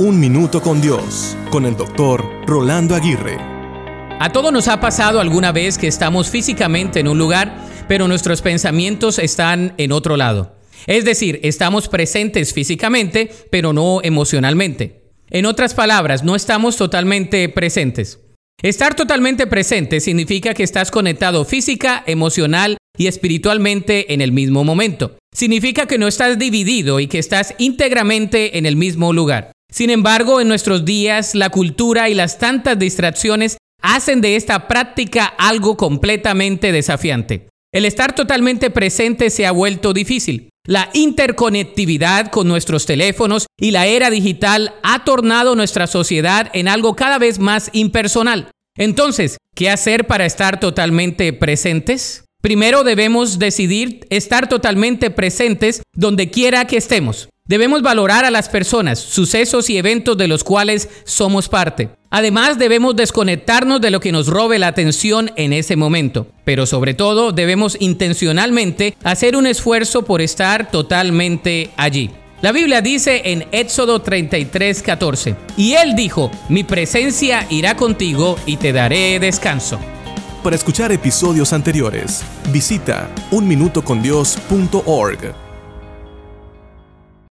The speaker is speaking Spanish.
Un Minuto con Dios, con el doctor Rolando Aguirre. A todos nos ha pasado alguna vez que estamos físicamente en un lugar, pero nuestros pensamientos están en otro lado. Es decir, estamos presentes físicamente, pero no emocionalmente. En otras palabras, no estamos totalmente presentes. Estar totalmente presente significa que estás conectado física, emocional y espiritualmente en el mismo momento. Significa que no estás dividido y que estás íntegramente en el mismo lugar. Sin embargo, en nuestros días, la cultura y las tantas distracciones hacen de esta práctica algo completamente desafiante. El estar totalmente presente se ha vuelto difícil. La interconectividad con nuestros teléfonos y la era digital ha tornado nuestra sociedad en algo cada vez más impersonal. Entonces, ¿qué hacer para estar totalmente presentes? Primero debemos decidir estar totalmente presentes donde quiera que estemos. Debemos valorar a las personas, sucesos y eventos de los cuales somos parte. Además, debemos desconectarnos de lo que nos robe la atención en ese momento. Pero sobre todo, debemos intencionalmente hacer un esfuerzo por estar totalmente allí. La Biblia dice en Éxodo 33, 14, y él dijo, mi presencia irá contigo y te daré descanso. Para escuchar episodios anteriores, visita unminutocondios.org.